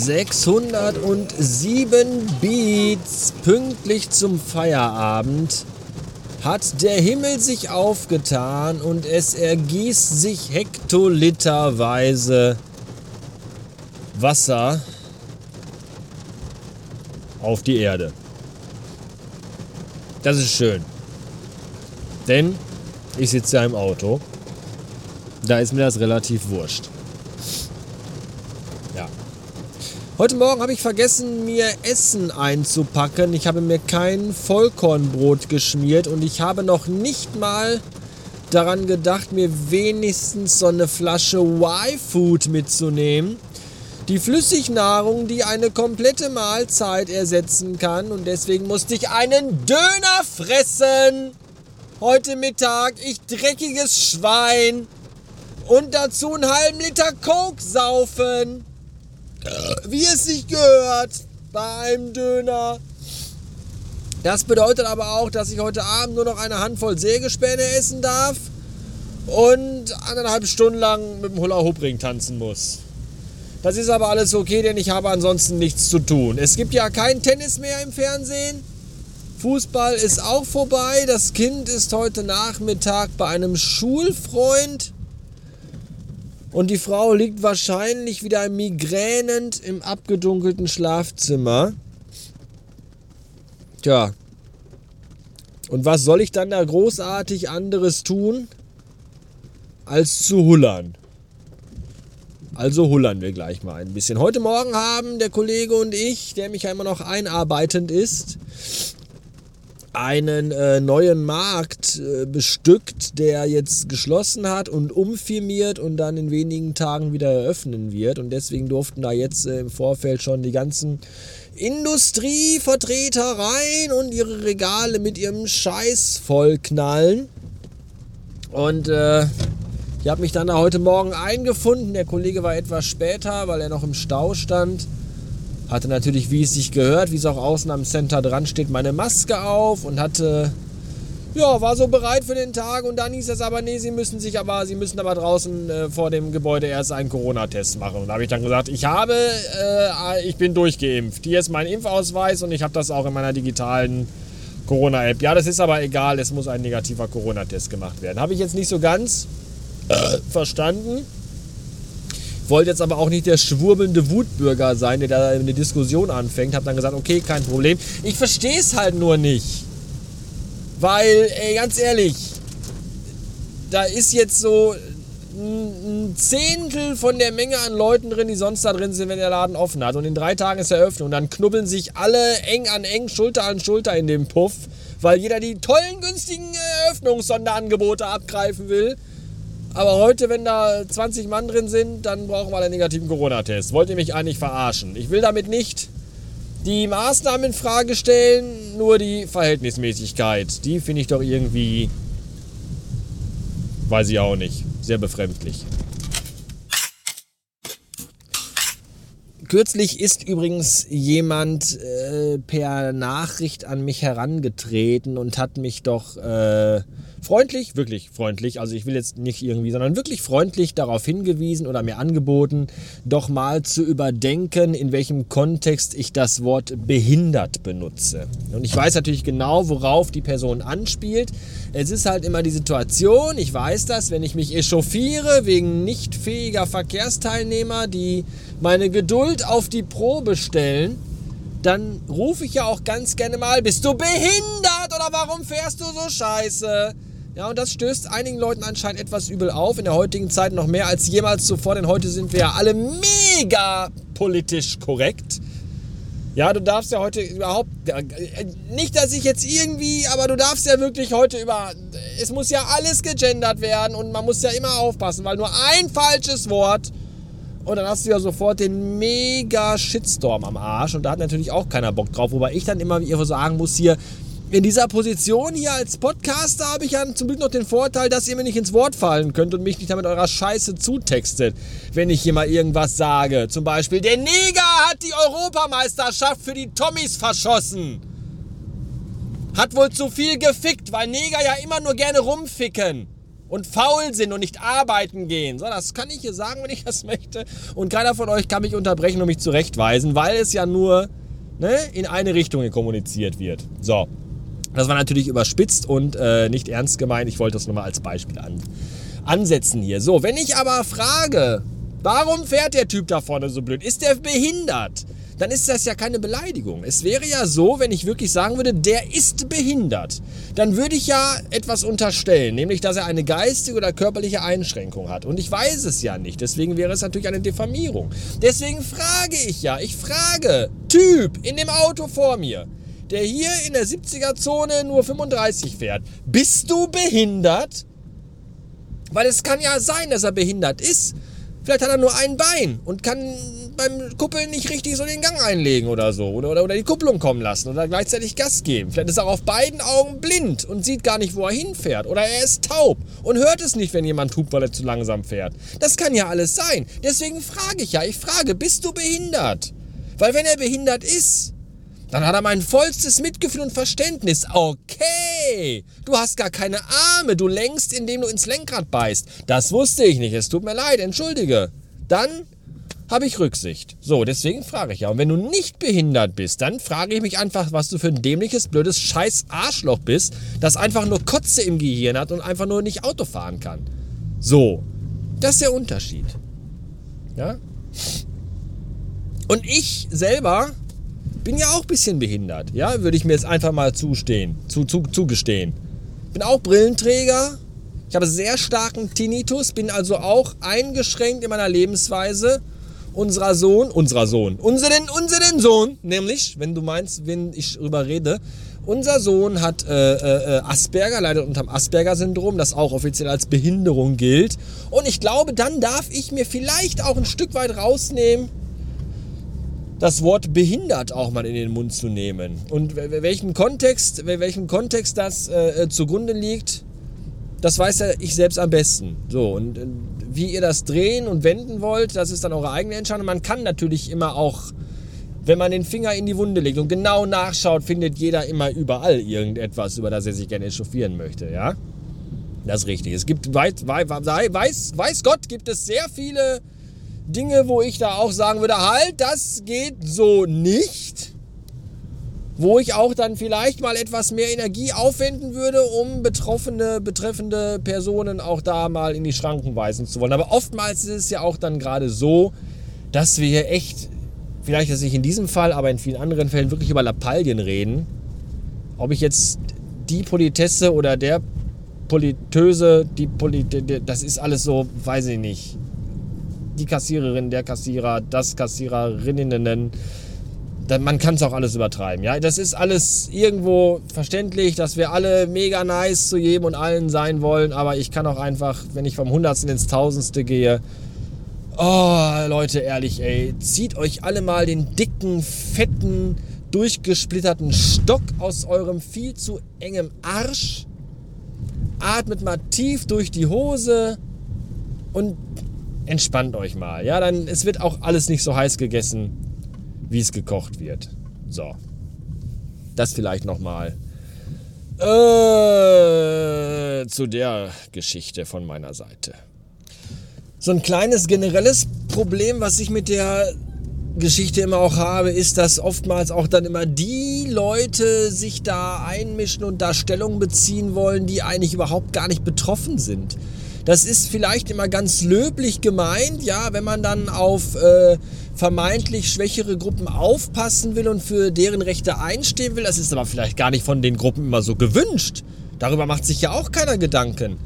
607 Beats pünktlich zum Feierabend hat der Himmel sich aufgetan und es ergießt sich hektoliterweise Wasser auf die Erde. Das ist schön. Denn ich sitze ja im Auto. Da ist mir das relativ wurscht. Ja. Heute Morgen habe ich vergessen, mir Essen einzupacken. Ich habe mir kein Vollkornbrot geschmiert und ich habe noch nicht mal daran gedacht, mir wenigstens so eine Flasche Y-Food mitzunehmen. Die Flüssignahrung, die eine komplette Mahlzeit ersetzen kann. Und deswegen musste ich einen Döner fressen. Heute Mittag, ich dreckiges Schwein. Und dazu einen halben Liter Coke saufen. Wie es sich gehört bei einem Döner. Das bedeutet aber auch, dass ich heute Abend nur noch eine Handvoll Sägespäne essen darf und anderthalb Stunden lang mit dem Hula-Hoop-Ring tanzen muss. Das ist aber alles okay, denn ich habe ansonsten nichts zu tun. Es gibt ja kein Tennis mehr im Fernsehen. Fußball ist auch vorbei. Das Kind ist heute Nachmittag bei einem Schulfreund. Und die Frau liegt wahrscheinlich wieder migränend im abgedunkelten Schlafzimmer. Tja. Und was soll ich dann da großartig anderes tun, als zu hullern? Also hullern wir gleich mal ein bisschen. Heute Morgen haben der Kollege und ich, der mich ja immer noch einarbeitend ist, einen äh, neuen Markt äh, bestückt, der jetzt geschlossen hat und umfirmiert und dann in wenigen Tagen wieder eröffnen wird. Und deswegen durften da jetzt äh, im Vorfeld schon die ganzen Industrievertreter rein und ihre Regale mit ihrem Scheiß vollknallen. Und äh, ich habe mich dann da heute Morgen eingefunden. Der Kollege war etwas später, weil er noch im Stau stand. Hatte natürlich, wie es sich gehört, wie es auch außen am Center dran steht, meine Maske auf und hatte, ja, war so bereit für den Tag. Und dann hieß es aber, nee, sie müssen sich aber, sie müssen aber draußen äh, vor dem Gebäude erst einen Corona-Test machen. Und da habe ich dann gesagt, ich habe, äh, ich bin durchgeimpft. Hier ist mein Impfausweis und ich habe das auch in meiner digitalen Corona-App. Ja, das ist aber egal, es muss ein negativer Corona-Test gemacht werden. Habe ich jetzt nicht so ganz äh, verstanden wollte jetzt aber auch nicht der schwurbelnde Wutbürger sein, der da eine Diskussion anfängt. Hab dann gesagt, okay, kein Problem. Ich verstehe es halt nur nicht. Weil, ey, ganz ehrlich, da ist jetzt so ein Zehntel von der Menge an Leuten drin, die sonst da drin sind, wenn der Laden offen hat. Und in drei Tagen ist Eröffnung. Und dann knubbeln sich alle eng an eng, Schulter an Schulter in dem Puff, weil jeder die tollen, günstigen Eröffnungssonderangebote abgreifen will. Aber heute, wenn da 20 Mann drin sind, dann brauchen wir einen negativen Corona-Test. Wollt ihr mich eigentlich verarschen? Ich will damit nicht die Maßnahmen in Frage stellen, nur die Verhältnismäßigkeit. Die finde ich doch irgendwie, weiß ich auch nicht, sehr befremdlich. Kürzlich ist übrigens jemand äh, per Nachricht an mich herangetreten und hat mich doch äh, freundlich, wirklich freundlich, also ich will jetzt nicht irgendwie, sondern wirklich freundlich darauf hingewiesen oder mir angeboten, doch mal zu überdenken, in welchem Kontext ich das Wort behindert benutze. Und ich weiß natürlich genau, worauf die Person anspielt. Es ist halt immer die Situation, ich weiß das, wenn ich mich echauffiere wegen nicht fähiger Verkehrsteilnehmer, die meine Geduld auf die Probe stellen, dann rufe ich ja auch ganz gerne mal, bist du behindert oder warum fährst du so scheiße? Ja, und das stößt einigen Leuten anscheinend etwas übel auf, in der heutigen Zeit noch mehr als jemals zuvor, denn heute sind wir ja alle mega politisch korrekt. Ja, du darfst ja heute überhaupt, nicht, dass ich jetzt irgendwie, aber du darfst ja wirklich heute über, es muss ja alles gegendert werden und man muss ja immer aufpassen, weil nur ein falsches Wort und dann hast du ja sofort den mega Shitstorm am Arsch und da hat natürlich auch keiner Bock drauf, wobei ich dann immer wie sagen muss hier, in dieser Position hier als Podcaster habe ich ja zum Glück noch den Vorteil, dass ihr mir nicht ins Wort fallen könnt und mich nicht damit eurer Scheiße zutextet, wenn ich hier mal irgendwas sage. Zum Beispiel, der Neger hat die Europameisterschaft für die Tommys verschossen. Hat wohl zu viel gefickt, weil Neger ja immer nur gerne rumficken. Und faul sind und nicht arbeiten gehen. So, das kann ich hier sagen, wenn ich das möchte. Und keiner von euch kann mich unterbrechen und mich zurechtweisen, weil es ja nur ne, in eine Richtung kommuniziert wird. So. Das war natürlich überspitzt und äh, nicht ernst gemeint. Ich wollte das nur mal als Beispiel an, ansetzen hier. So, wenn ich aber frage, warum fährt der Typ da vorne so blöd? Ist der behindert? Dann ist das ja keine Beleidigung. Es wäre ja so, wenn ich wirklich sagen würde, der ist behindert. Dann würde ich ja etwas unterstellen, nämlich dass er eine geistige oder körperliche Einschränkung hat. Und ich weiß es ja nicht. Deswegen wäre es natürlich eine Diffamierung. Deswegen frage ich ja, ich frage, Typ in dem Auto vor mir, der hier in der 70er-Zone nur 35 fährt, bist du behindert? Weil es kann ja sein, dass er behindert ist. Vielleicht hat er nur ein Bein und kann beim Kuppeln nicht richtig so den Gang einlegen oder so. Oder, oder, oder die Kupplung kommen lassen oder gleichzeitig Gas geben. Vielleicht ist er auf beiden Augen blind und sieht gar nicht, wo er hinfährt. Oder er ist taub und hört es nicht, wenn jemand hupt, weil er zu langsam fährt. Das kann ja alles sein. Deswegen frage ich ja, ich frage, bist du behindert? Weil wenn er behindert ist, dann hat er mein vollstes Mitgefühl und Verständnis. Okay, du hast gar keine Arme, du lenkst, indem du ins Lenkrad beißt. Das wusste ich nicht, es tut mir leid, entschuldige. Dann habe ich Rücksicht. So, deswegen frage ich ja. Und wenn du nicht behindert bist, dann frage ich mich einfach, was du für ein dämliches, blödes scheiß Arschloch bist, das einfach nur Kotze im Gehirn hat und einfach nur nicht Auto fahren kann. So, das ist der Unterschied. Ja? Und ich selber bin ja auch ein bisschen behindert. Ja, würde ich mir jetzt einfach mal zustehen, zu, zu, zugestehen. Bin auch Brillenträger. Ich habe sehr starken Tinnitus, bin also auch eingeschränkt in meiner Lebensweise unserer Sohn, unserer Sohn, unseren, unseren Sohn, nämlich, wenn du meinst, wenn ich drüber rede, unser Sohn hat äh, äh, äh, Asperger, leidet unter dem Asperger-Syndrom, das auch offiziell als Behinderung gilt. Und ich glaube, dann darf ich mir vielleicht auch ein Stück weit rausnehmen, das Wort behindert auch mal in den Mund zu nehmen. Und welchen Kontext, welchen Kontext das äh, äh, zugrunde liegt, das weiß ja ich selbst am besten. So, und äh, wie ihr das drehen und wenden wollt, das ist dann eure eigene Entscheidung. Man kann natürlich immer auch, wenn man den Finger in die Wunde legt und genau nachschaut, findet jeder immer überall irgendetwas, über das er sich gerne echauffieren möchte, ja? Das ist richtig. Es gibt, weiß, weiß, weiß Gott, gibt es sehr viele Dinge, wo ich da auch sagen würde, halt, das geht so nicht wo ich auch dann vielleicht mal etwas mehr Energie aufwenden würde, um betroffene, betreffende Personen auch da mal in die Schranken weisen zu wollen. Aber oftmals ist es ja auch dann gerade so, dass wir hier echt, vielleicht ist nicht in diesem Fall, aber in vielen anderen Fällen wirklich über Lappalien reden. Ob ich jetzt die Politesse oder der Politöse, die Polit das ist alles so, weiß ich nicht. Die Kassiererin, der Kassierer, das Kassiererinnen man kann es auch alles übertreiben. Ja, das ist alles irgendwo verständlich, dass wir alle mega nice zu jedem und allen sein wollen, aber ich kann auch einfach, wenn ich vom Hundertsten ins Tausendste gehe, oh Leute, ehrlich, ey, zieht euch alle mal den dicken, fetten, durchgesplitterten Stock aus eurem viel zu engem Arsch, atmet mal tief durch die Hose und entspannt euch mal. Ja, dann es wird auch alles nicht so heiß gegessen wie es gekocht wird. So. Das vielleicht nochmal äh, zu der Geschichte von meiner Seite. So ein kleines generelles Problem, was ich mit der Geschichte immer auch habe, ist, dass oftmals auch dann immer die Leute sich da einmischen und da Stellung beziehen wollen, die eigentlich überhaupt gar nicht betroffen sind. Das ist vielleicht immer ganz löblich gemeint, ja, wenn man dann auf äh, vermeintlich schwächere Gruppen aufpassen will und für deren Rechte einstehen will. Das ist aber vielleicht gar nicht von den Gruppen immer so gewünscht. Darüber macht sich ja auch keiner Gedanken.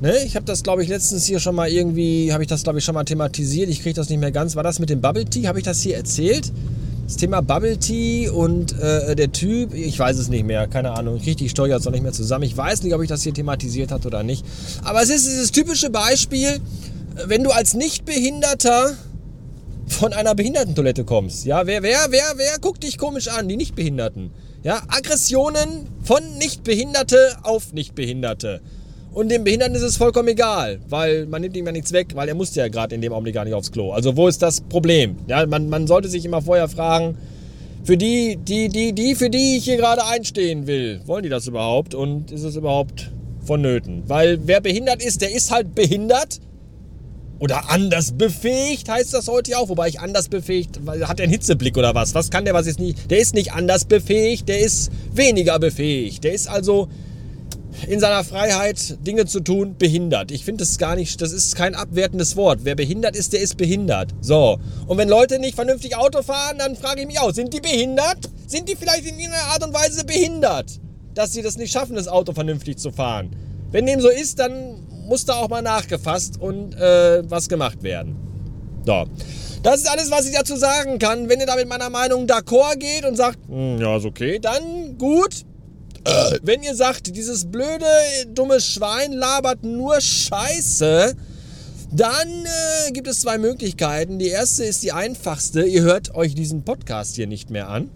Ne? Ich habe das, glaube ich, letztens hier schon mal irgendwie, habe ich das, glaube ich, schon mal thematisiert. Ich kriege das nicht mehr ganz. War das mit dem Bubble Tea? Habe ich das hier erzählt? Das Thema Bubble Tea und äh, der Typ, ich weiß es nicht mehr, keine Ahnung, ich kriege die Steuer jetzt noch nicht mehr zusammen. Ich weiß nicht, ob ich das hier thematisiert hat oder nicht. Aber es ist dieses typische Beispiel, wenn du als Nichtbehinderter von einer Behindertentoilette kommst. Ja, wer, wer, wer, wer guckt dich komisch an? Die Nichtbehinderten. Ja, Aggressionen von Nichtbehinderte auf Nichtbehinderte. Und dem Behinderten ist es vollkommen egal, weil man nimmt ihm ja nichts weg, weil er musste ja gerade in dem Augenblick gar nicht aufs Klo. Also wo ist das Problem? Ja, man, man sollte sich immer vorher fragen, für die, die, die, die, für die ich hier gerade einstehen will, wollen die das überhaupt? Und ist es überhaupt vonnöten. Weil wer behindert ist, der ist halt behindert. Oder anders befähigt heißt das heute auch. Wobei ich anders befähigt, hat er einen Hitzeblick oder was? Was kann der, was ist nicht? Der ist nicht anders befähigt, der ist weniger befähigt. Der ist also in seiner Freiheit Dinge zu tun behindert. Ich finde das gar nicht, das ist kein abwertendes Wort. Wer behindert ist, der ist behindert. So. Und wenn Leute nicht vernünftig Auto fahren, dann frage ich mich auch, sind die behindert? Sind die vielleicht in irgendeiner Art und Weise behindert? Dass sie das nicht schaffen, das Auto vernünftig zu fahren. Wenn dem so ist, dann muss da auch mal nachgefasst und äh, was gemacht werden. So. Das ist alles, was ich dazu sagen kann. Wenn ihr da mit meiner Meinung d'accord geht und sagt, hm, ja, ist okay, dann gut. Äh, wenn ihr sagt, dieses blöde, dumme Schwein labert nur Scheiße, dann äh, gibt es zwei Möglichkeiten. Die erste ist die einfachste. Ihr hört euch diesen Podcast hier nicht mehr an.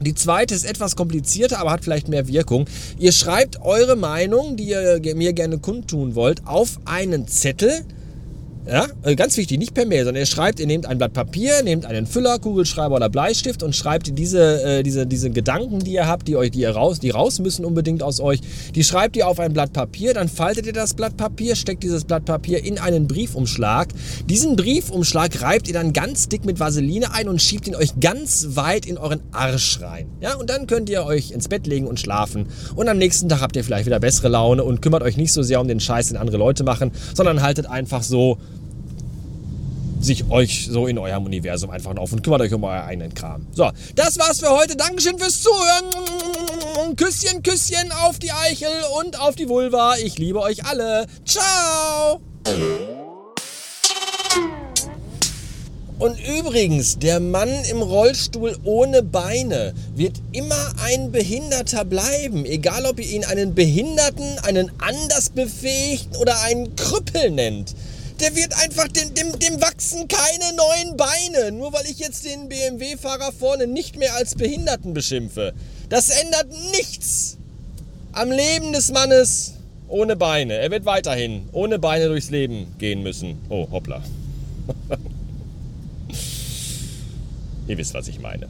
Die zweite ist etwas komplizierter, aber hat vielleicht mehr Wirkung. Ihr schreibt eure Meinung, die ihr mir gerne kundtun wollt, auf einen Zettel ja, äh, ganz wichtig, nicht per Mail, sondern ihr schreibt, ihr nehmt ein Blatt Papier, nehmt einen Füller, Kugelschreiber oder Bleistift und schreibt diese, äh, diese, diese Gedanken, die ihr habt, die euch, die ihr raus, die raus müssen unbedingt aus euch, die schreibt ihr auf ein Blatt Papier, dann faltet ihr das Blatt Papier, steckt dieses Blatt Papier in einen Briefumschlag. Diesen Briefumschlag reibt ihr dann ganz dick mit Vaseline ein und schiebt ihn euch ganz weit in euren Arsch rein. Ja, und dann könnt ihr euch ins Bett legen und schlafen. Und am nächsten Tag habt ihr vielleicht wieder bessere Laune und kümmert euch nicht so sehr um den Scheiß, den andere Leute machen, sondern haltet einfach so sich euch so in eurem Universum einfach auf und kümmert euch um euren eigenen Kram. So, das war's für heute. Dankeschön fürs Zuhören. Küsschen, Küsschen auf die Eichel und auf die Vulva. Ich liebe euch alle. Ciao. Und übrigens, der Mann im Rollstuhl ohne Beine wird immer ein Behinderter bleiben. Egal, ob ihr ihn einen Behinderten, einen Andersbefähigten oder einen Krüppel nennt der wird einfach, dem, dem, dem wachsen keine neuen Beine, nur weil ich jetzt den BMW-Fahrer vorne nicht mehr als Behinderten beschimpfe. Das ändert nichts am Leben des Mannes ohne Beine. Er wird weiterhin ohne Beine durchs Leben gehen müssen. Oh, hoppla. Ihr wisst, was ich meine.